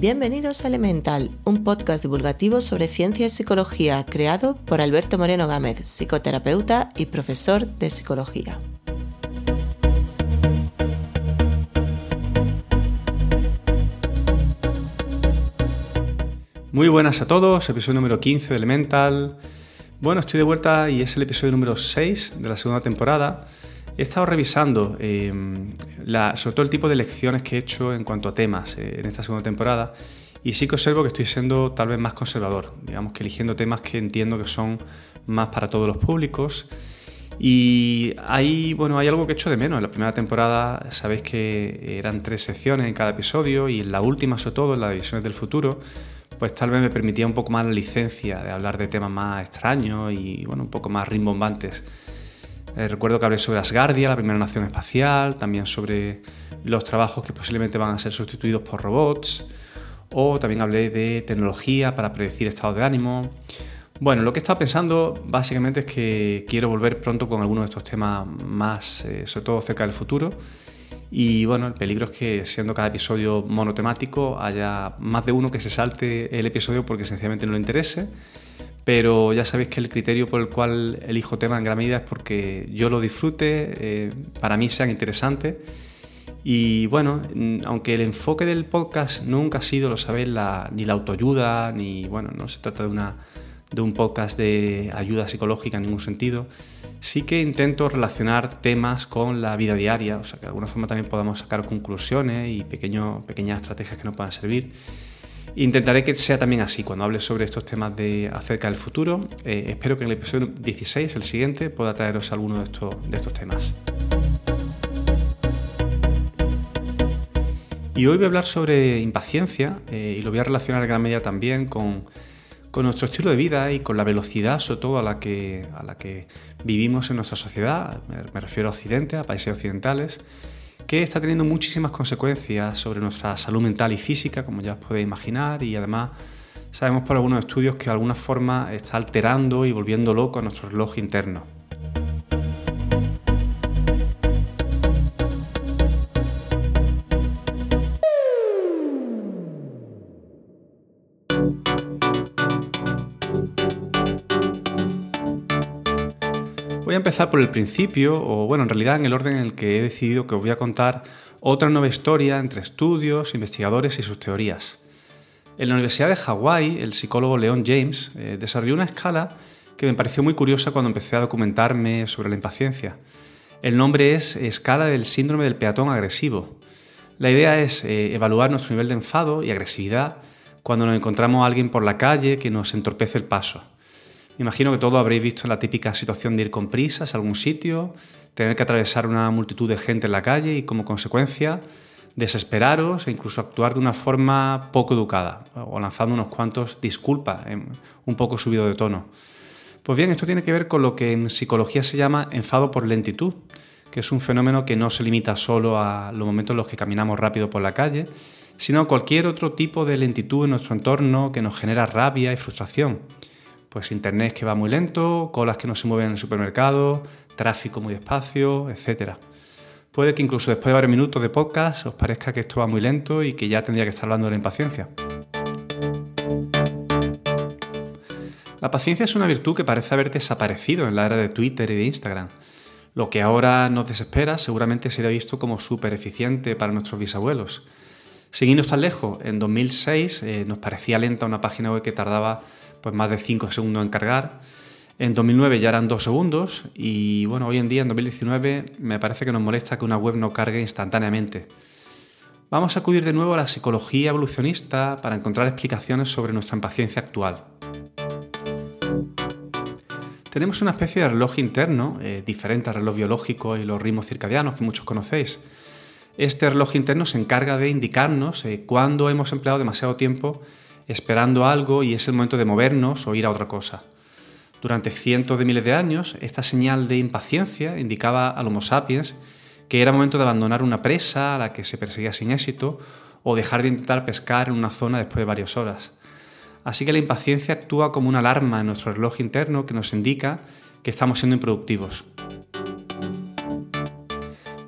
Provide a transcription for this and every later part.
Bienvenidos a Elemental, un podcast divulgativo sobre ciencia y psicología creado por Alberto Moreno Gámez, psicoterapeuta y profesor de psicología. Muy buenas a todos, episodio número 15 de Elemental. Bueno, estoy de vuelta y es el episodio número 6 de la segunda temporada. He estado revisando eh, sobre todo el tipo de lecciones que he hecho en cuanto a temas eh, en esta segunda temporada y sí que observo que estoy siendo tal vez más conservador, digamos que eligiendo temas que entiendo que son más para todos los públicos. Y hay, bueno, hay algo que he hecho de menos. En la primera temporada sabéis que eran tres secciones en cada episodio y en la última, sobre todo, en las divisiones del futuro, pues tal vez me permitía un poco más la licencia de hablar de temas más extraños y bueno, un poco más rimbombantes. Eh, recuerdo que hablé sobre Asgardia, la primera nación espacial, también sobre los trabajos que posiblemente van a ser sustituidos por robots, o también hablé de tecnología para predecir estados de ánimo. Bueno, lo que he estado pensando básicamente es que quiero volver pronto con algunos de estos temas más, eh, sobre todo cerca del futuro. Y bueno, el peligro es que siendo cada episodio monotemático haya más de uno que se salte el episodio porque sencillamente no le interese pero ya sabéis que el criterio por el cual elijo temas en gran medida es porque yo lo disfrute, eh, para mí sean interesantes. Y bueno, mm, aunque el enfoque del podcast nunca ha sido, lo sabéis, ni la autoayuda, ni bueno, no se trata de, una, de un podcast de ayuda psicológica en ningún sentido, sí que intento relacionar temas con la vida diaria, o sea que de alguna forma también podamos sacar conclusiones y pequeño, pequeñas estrategias que nos puedan servir. Intentaré que sea también así cuando hable sobre estos temas de acerca del futuro. Eh, espero que en el episodio 16, el siguiente, pueda traeros alguno de estos, de estos temas. Y hoy voy a hablar sobre impaciencia eh, y lo voy a relacionar en gran medida también con, con, nuestro estilo de vida y con la velocidad, sobre todo a la que, a la que vivimos en nuestra sociedad. Me, refiero a Occidente, a países occidentales que está teniendo muchísimas consecuencias sobre nuestra salud mental y física, como ya os podéis imaginar, y además sabemos por algunos estudios que de alguna forma está alterando y volviendo loco a nuestro reloj interno. Empezar por el principio, o bueno, en realidad en el orden en el que he decidido que os voy a contar otra nueva historia entre estudios, investigadores y sus teorías. En la Universidad de Hawái, el psicólogo Leon James eh, desarrolló una escala que me pareció muy curiosa cuando empecé a documentarme sobre la impaciencia. El nombre es Escala del Síndrome del Peatón Agresivo. La idea es eh, evaluar nuestro nivel de enfado y agresividad cuando nos encontramos a alguien por la calle que nos entorpece el paso. Imagino que todos habréis visto la típica situación de ir con prisas a algún sitio, tener que atravesar una multitud de gente en la calle y como consecuencia desesperaros e incluso actuar de una forma poco educada o lanzando unos cuantos disculpas, un poco subido de tono. Pues bien, esto tiene que ver con lo que en psicología se llama enfado por lentitud, que es un fenómeno que no se limita solo a los momentos en los que caminamos rápido por la calle, sino a cualquier otro tipo de lentitud en nuestro entorno que nos genera rabia y frustración pues internet que va muy lento, colas que no se mueven en el supermercado, tráfico muy despacio, etc. Puede que incluso después de varios minutos de podcast os parezca que esto va muy lento y que ya tendría que estar hablando de la impaciencia. La paciencia es una virtud que parece haber desaparecido en la era de Twitter y de Instagram. Lo que ahora nos desespera seguramente será visto como súper eficiente para nuestros bisabuelos. Siguiendo tan lejos, en 2006 eh, nos parecía lenta una página web que tardaba pues más de 5 segundos en cargar. En 2009 ya eran 2 segundos y bueno, hoy en día, en 2019, me parece que nos molesta que una web no cargue instantáneamente. Vamos a acudir de nuevo a la psicología evolucionista para encontrar explicaciones sobre nuestra impaciencia actual. Tenemos una especie de reloj interno, eh, diferente al reloj biológico y los ritmos circadianos que muchos conocéis. Este reloj interno se encarga de indicarnos eh, cuándo hemos empleado demasiado tiempo esperando algo y es el momento de movernos o ir a otra cosa. Durante cientos de miles de años, esta señal de impaciencia indicaba al Homo sapiens que era momento de abandonar una presa a la que se perseguía sin éxito o dejar de intentar pescar en una zona después de varias horas. Así que la impaciencia actúa como una alarma en nuestro reloj interno que nos indica que estamos siendo improductivos.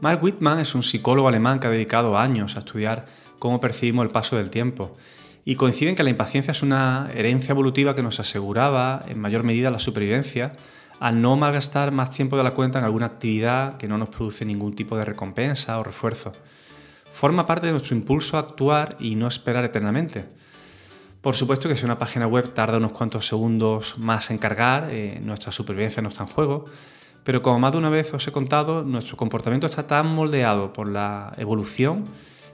Mark Whitman es un psicólogo alemán que ha dedicado años a estudiar cómo percibimos el paso del tiempo y coinciden que la impaciencia es una herencia evolutiva que nos aseguraba en mayor medida la supervivencia al no malgastar más tiempo de la cuenta en alguna actividad que no nos produce ningún tipo de recompensa o refuerzo. Forma parte de nuestro impulso a actuar y no esperar eternamente. Por supuesto que si una página web tarda unos cuantos segundos más en cargar, eh, nuestra supervivencia no está en juego, pero como más de una vez os he contado, nuestro comportamiento está tan moldeado por la evolución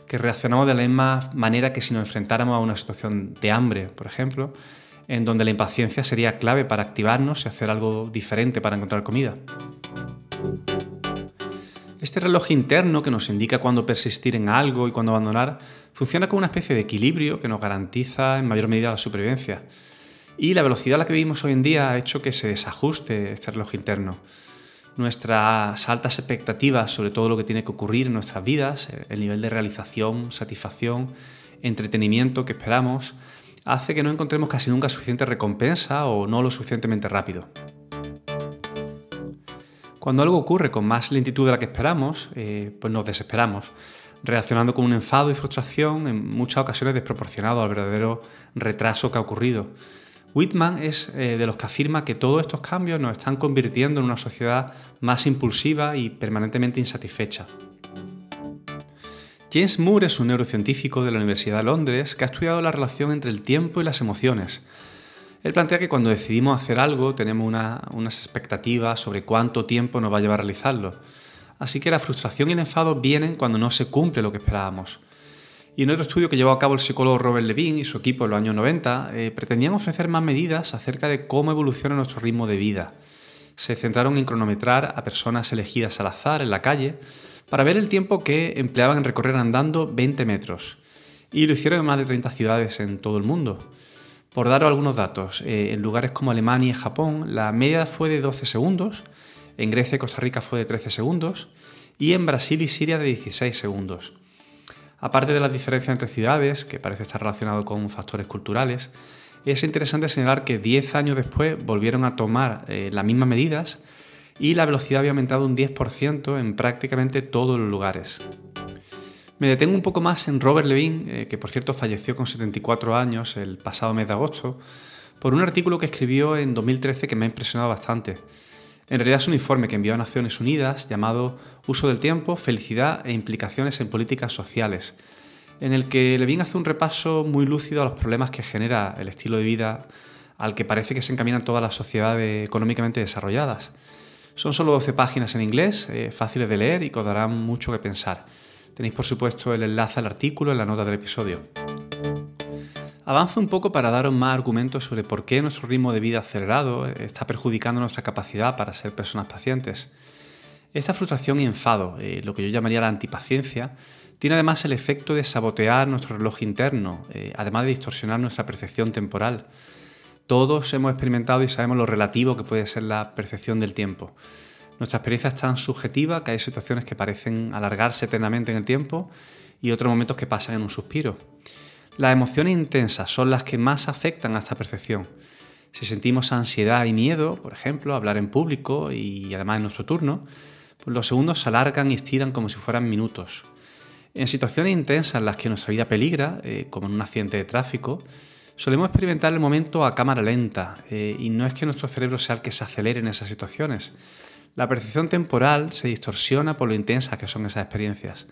que reaccionamos de la misma manera que si nos enfrentáramos a una situación de hambre, por ejemplo, en donde la impaciencia sería clave para activarnos y hacer algo diferente para encontrar comida. Este reloj interno que nos indica cuándo persistir en algo y cuándo abandonar funciona como una especie de equilibrio que nos garantiza en mayor medida la supervivencia. Y la velocidad a la que vivimos hoy en día ha hecho que se desajuste este reloj interno nuestras altas expectativas sobre todo lo que tiene que ocurrir en nuestras vidas, el nivel de realización, satisfacción, entretenimiento que esperamos, hace que no encontremos casi nunca suficiente recompensa o no lo suficientemente rápido. Cuando algo ocurre con más lentitud de la que esperamos, eh, pues nos desesperamos, reaccionando con un enfado y frustración en muchas ocasiones desproporcionado al verdadero retraso que ha ocurrido. Whitman es eh, de los que afirma que todos estos cambios nos están convirtiendo en una sociedad más impulsiva y permanentemente insatisfecha. James Moore es un neurocientífico de la Universidad de Londres que ha estudiado la relación entre el tiempo y las emociones. Él plantea que cuando decidimos hacer algo tenemos unas expectativas sobre cuánto tiempo nos va a llevar a realizarlo. Así que la frustración y el enfado vienen cuando no se cumple lo que esperábamos. Y en otro estudio que llevó a cabo el psicólogo Robert Levine y su equipo en los años 90, eh, pretendían ofrecer más medidas acerca de cómo evoluciona nuestro ritmo de vida. Se centraron en cronometrar a personas elegidas al azar en la calle para ver el tiempo que empleaban en recorrer andando 20 metros. Y lo hicieron en más de 30 ciudades en todo el mundo. Por daros algunos datos, eh, en lugares como Alemania y Japón la media fue de 12 segundos, en Grecia y Costa Rica fue de 13 segundos y en Brasil y Siria de 16 segundos. Aparte de las diferencias entre ciudades, que parece estar relacionado con factores culturales, es interesante señalar que 10 años después volvieron a tomar eh, las mismas medidas y la velocidad había aumentado un 10% en prácticamente todos los lugares. Me detengo un poco más en Robert Levine, eh, que por cierto falleció con 74 años el pasado mes de agosto, por un artículo que escribió en 2013 que me ha impresionado bastante. En realidad es un informe que envió a Naciones Unidas llamado Uso del tiempo, felicidad e implicaciones en políticas sociales, en el que Levin hace un repaso muy lúcido a los problemas que genera el estilo de vida al que parece que se encaminan todas las sociedades económicamente desarrolladas. Son solo 12 páginas en inglés, eh, fáciles de leer y que os darán mucho que pensar. Tenéis por supuesto el enlace al artículo en la nota del episodio. Avanzo un poco para daros más argumentos sobre por qué nuestro ritmo de vida acelerado está perjudicando nuestra capacidad para ser personas pacientes. Esta frustración y enfado, eh, lo que yo llamaría la antipaciencia, tiene además el efecto de sabotear nuestro reloj interno, eh, además de distorsionar nuestra percepción temporal. Todos hemos experimentado y sabemos lo relativo que puede ser la percepción del tiempo. Nuestra experiencia es tan subjetiva que hay situaciones que parecen alargarse eternamente en el tiempo y otros momentos que pasan en un suspiro. Las emociones intensas son las que más afectan a esta percepción. Si sentimos ansiedad y miedo, por ejemplo, hablar en público y además en nuestro turno, pues los segundos se alargan y estiran como si fueran minutos. En situaciones intensas en las que nuestra vida peligra, eh, como en un accidente de tráfico, solemos experimentar el momento a cámara lenta eh, y no es que nuestro cerebro sea el que se acelere en esas situaciones. La percepción temporal se distorsiona por lo intensas que son esas experiencias.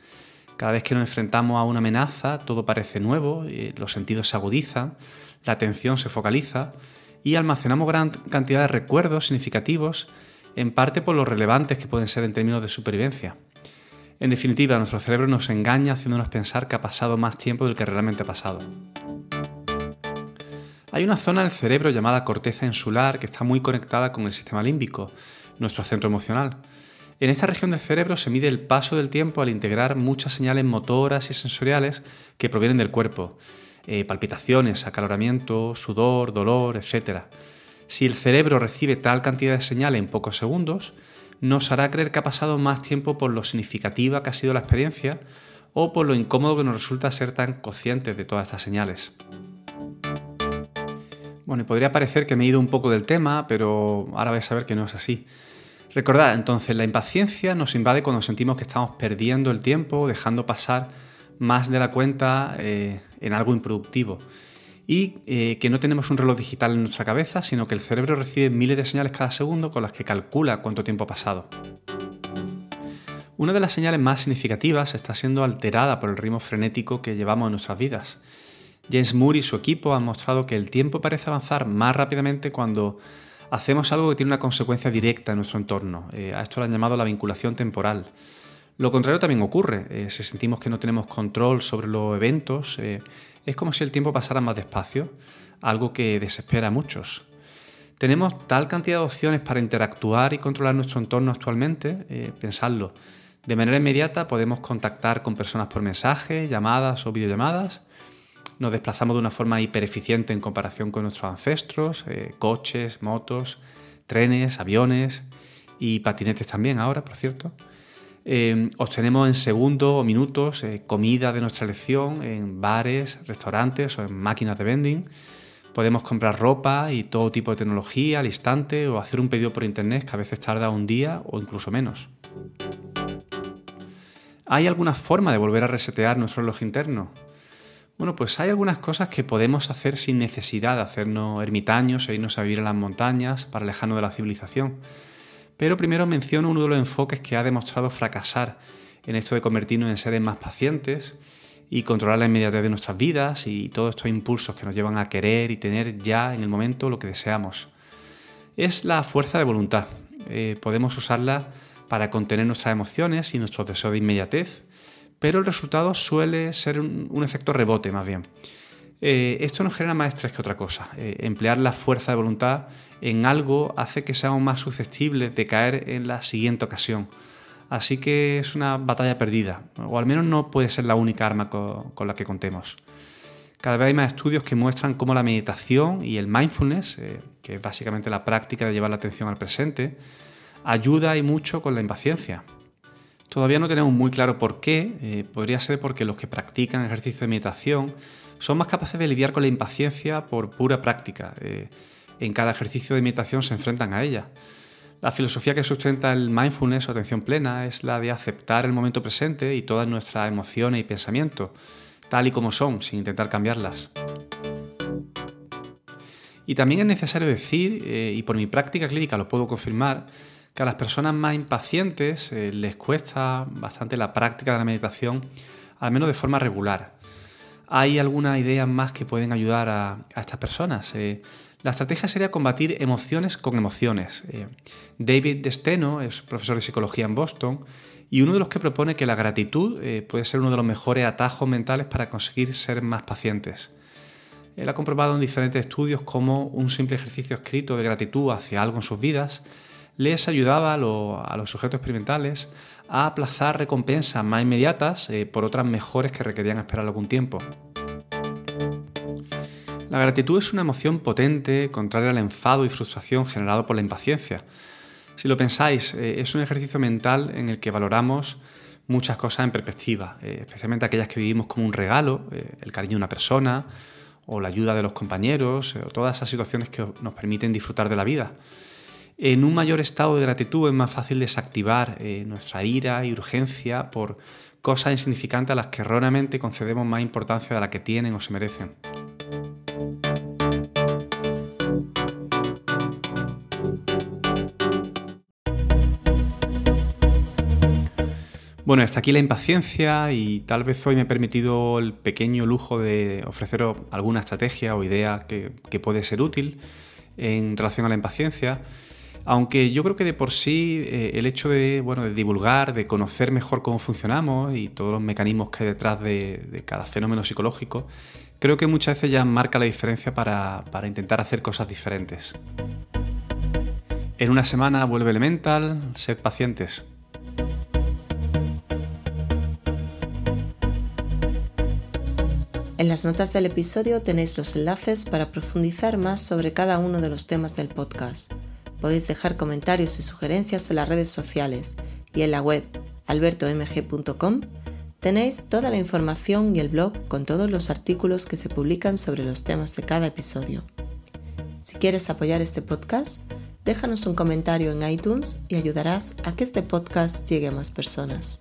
Cada vez que nos enfrentamos a una amenaza, todo parece nuevo, los sentidos se agudizan, la atención se focaliza y almacenamos gran cantidad de recuerdos significativos, en parte por lo relevantes que pueden ser en términos de supervivencia. En definitiva, nuestro cerebro nos engaña haciéndonos pensar que ha pasado más tiempo del que realmente ha pasado. Hay una zona del cerebro llamada corteza insular que está muy conectada con el sistema límbico, nuestro centro emocional. En esta región del cerebro se mide el paso del tiempo al integrar muchas señales motoras y sensoriales que provienen del cuerpo. Eh, palpitaciones, acaloramiento, sudor, dolor, etc. Si el cerebro recibe tal cantidad de señales en pocos segundos, nos hará creer que ha pasado más tiempo por lo significativa que ha sido la experiencia o por lo incómodo que nos resulta ser tan conscientes de todas estas señales. Bueno, y podría parecer que me he ido un poco del tema, pero ahora vais a ver que no es así. Recordad, entonces, la impaciencia nos invade cuando sentimos que estamos perdiendo el tiempo, dejando pasar más de la cuenta eh, en algo improductivo. Y eh, que no tenemos un reloj digital en nuestra cabeza, sino que el cerebro recibe miles de señales cada segundo con las que calcula cuánto tiempo ha pasado. Una de las señales más significativas está siendo alterada por el ritmo frenético que llevamos en nuestras vidas. James Moore y su equipo han mostrado que el tiempo parece avanzar más rápidamente cuando hacemos algo que tiene una consecuencia directa en nuestro entorno. Eh, a esto lo han llamado la vinculación temporal. Lo contrario también ocurre. Eh, si sentimos que no tenemos control sobre los eventos, eh, es como si el tiempo pasara más despacio, algo que desespera a muchos. Tenemos tal cantidad de opciones para interactuar y controlar nuestro entorno actualmente, pensadlo. De manera inmediata podemos contactar con personas por mensaje, llamadas o videollamadas. Nos desplazamos de una forma hipereficiente en comparación con nuestros ancestros, eh, coches, motos, trenes, aviones y patinetes también ahora, por cierto. Eh, obtenemos en segundos o minutos eh, comida de nuestra elección en bares, restaurantes o en máquinas de vending. Podemos comprar ropa y todo tipo de tecnología al instante o hacer un pedido por internet que a veces tarda un día o incluso menos. ¿Hay alguna forma de volver a resetear nuestro reloj interno? Bueno, pues hay algunas cosas que podemos hacer sin necesidad de hacernos ermitaños e irnos a vivir en las montañas para alejarnos de la civilización. Pero primero menciono uno de los enfoques que ha demostrado fracasar en esto de convertirnos en seres más pacientes y controlar la inmediatez de nuestras vidas y todos estos impulsos que nos llevan a querer y tener ya en el momento lo que deseamos. Es la fuerza de voluntad. Eh, podemos usarla para contener nuestras emociones y nuestros deseos de inmediatez, pero el resultado suele ser un, efecto rebote más bien. Eh, esto nos genera más estrés que otra cosa. Eh, emplear la fuerza de voluntad en algo hace que seamos más susceptibles de caer en la siguiente ocasión. Así que es una batalla perdida, o al menos no puede ser la única arma con, la que contemos. Cada vez hay más estudios que muestran cómo la meditación y el mindfulness, eh, que es básicamente la práctica de llevar la atención al presente, ayuda y mucho con la impaciencia. Todavía no tenemos muy claro por qué, eh, podría ser porque los que practican ejercicio de meditación son más capaces de lidiar con la impaciencia por pura práctica. Eh, en cada ejercicio de meditación se enfrentan a ella. La filosofía que sustenta el mindfulness o atención plena es la de aceptar el momento presente y todas nuestras emociones y pensamientos, tal y como son, sin intentar cambiarlas. Y también es necesario decir, eh, y por mi práctica clínica lo puedo confirmar, que a las personas más impacientes eh, les cuesta bastante la práctica de la meditación, al menos de forma regular. Hay algunas ideas más que pueden ayudar a, estas personas. Eh. la estrategia sería combatir emociones con emociones. Eh. David Desteno es profesor de psicología en Boston y uno de los que propone que la gratitud puede ser uno de los mejores atajos mentales para conseguir ser más pacientes. Él ha comprobado en diferentes estudios cómo un simple ejercicio escrito de gratitud hacia algo en sus vidas les ayudaba a, los sujetos experimentales a aplazar recompensas más inmediatas eh, por otras mejores que requerían esperar algún tiempo. La gratitud es una emoción potente, contraria al enfado y frustración generado por la impaciencia. Si lo pensáis, eh, es un ejercicio mental en el que valoramos muchas cosas en perspectiva, eh, especialmente aquellas que vivimos como un regalo, el cariño de una persona, o la ayuda de los compañeros, o todas esas situaciones que nos permiten disfrutar de la vida. En un mayor estado de gratitud es más fácil desactivar eh, nuestra ira y urgencia por cosas insignificantes a las que erróneamente concedemos más importancia de la que tienen o se merecen. Bueno, hasta aquí la impaciencia y tal vez hoy me he permitido el pequeño lujo de ofreceros alguna estrategia o idea que, que puede ser útil en relación a la impaciencia. Aunque yo creo que de por sí eh, el hecho de, bueno, de divulgar, de conocer mejor cómo funcionamos y todos los mecanismos que hay detrás de, cada fenómeno psicológico, creo que muchas veces ya marca la diferencia para, para intentar hacer cosas diferentes. En una semana vuelve Elemental, sed pacientes. En las notas del episodio tenéis los enlaces para profundizar más sobre cada uno de los temas del podcast. Podéis dejar comentarios y sugerencias en las redes sociales y en la web albertomg.com tenéis toda la información y el blog con todos los artículos que se publican sobre los temas de cada episodio. Si quieres apoyar este podcast, déjanos un comentario en iTunes y ayudarás a que este podcast llegue a más personas.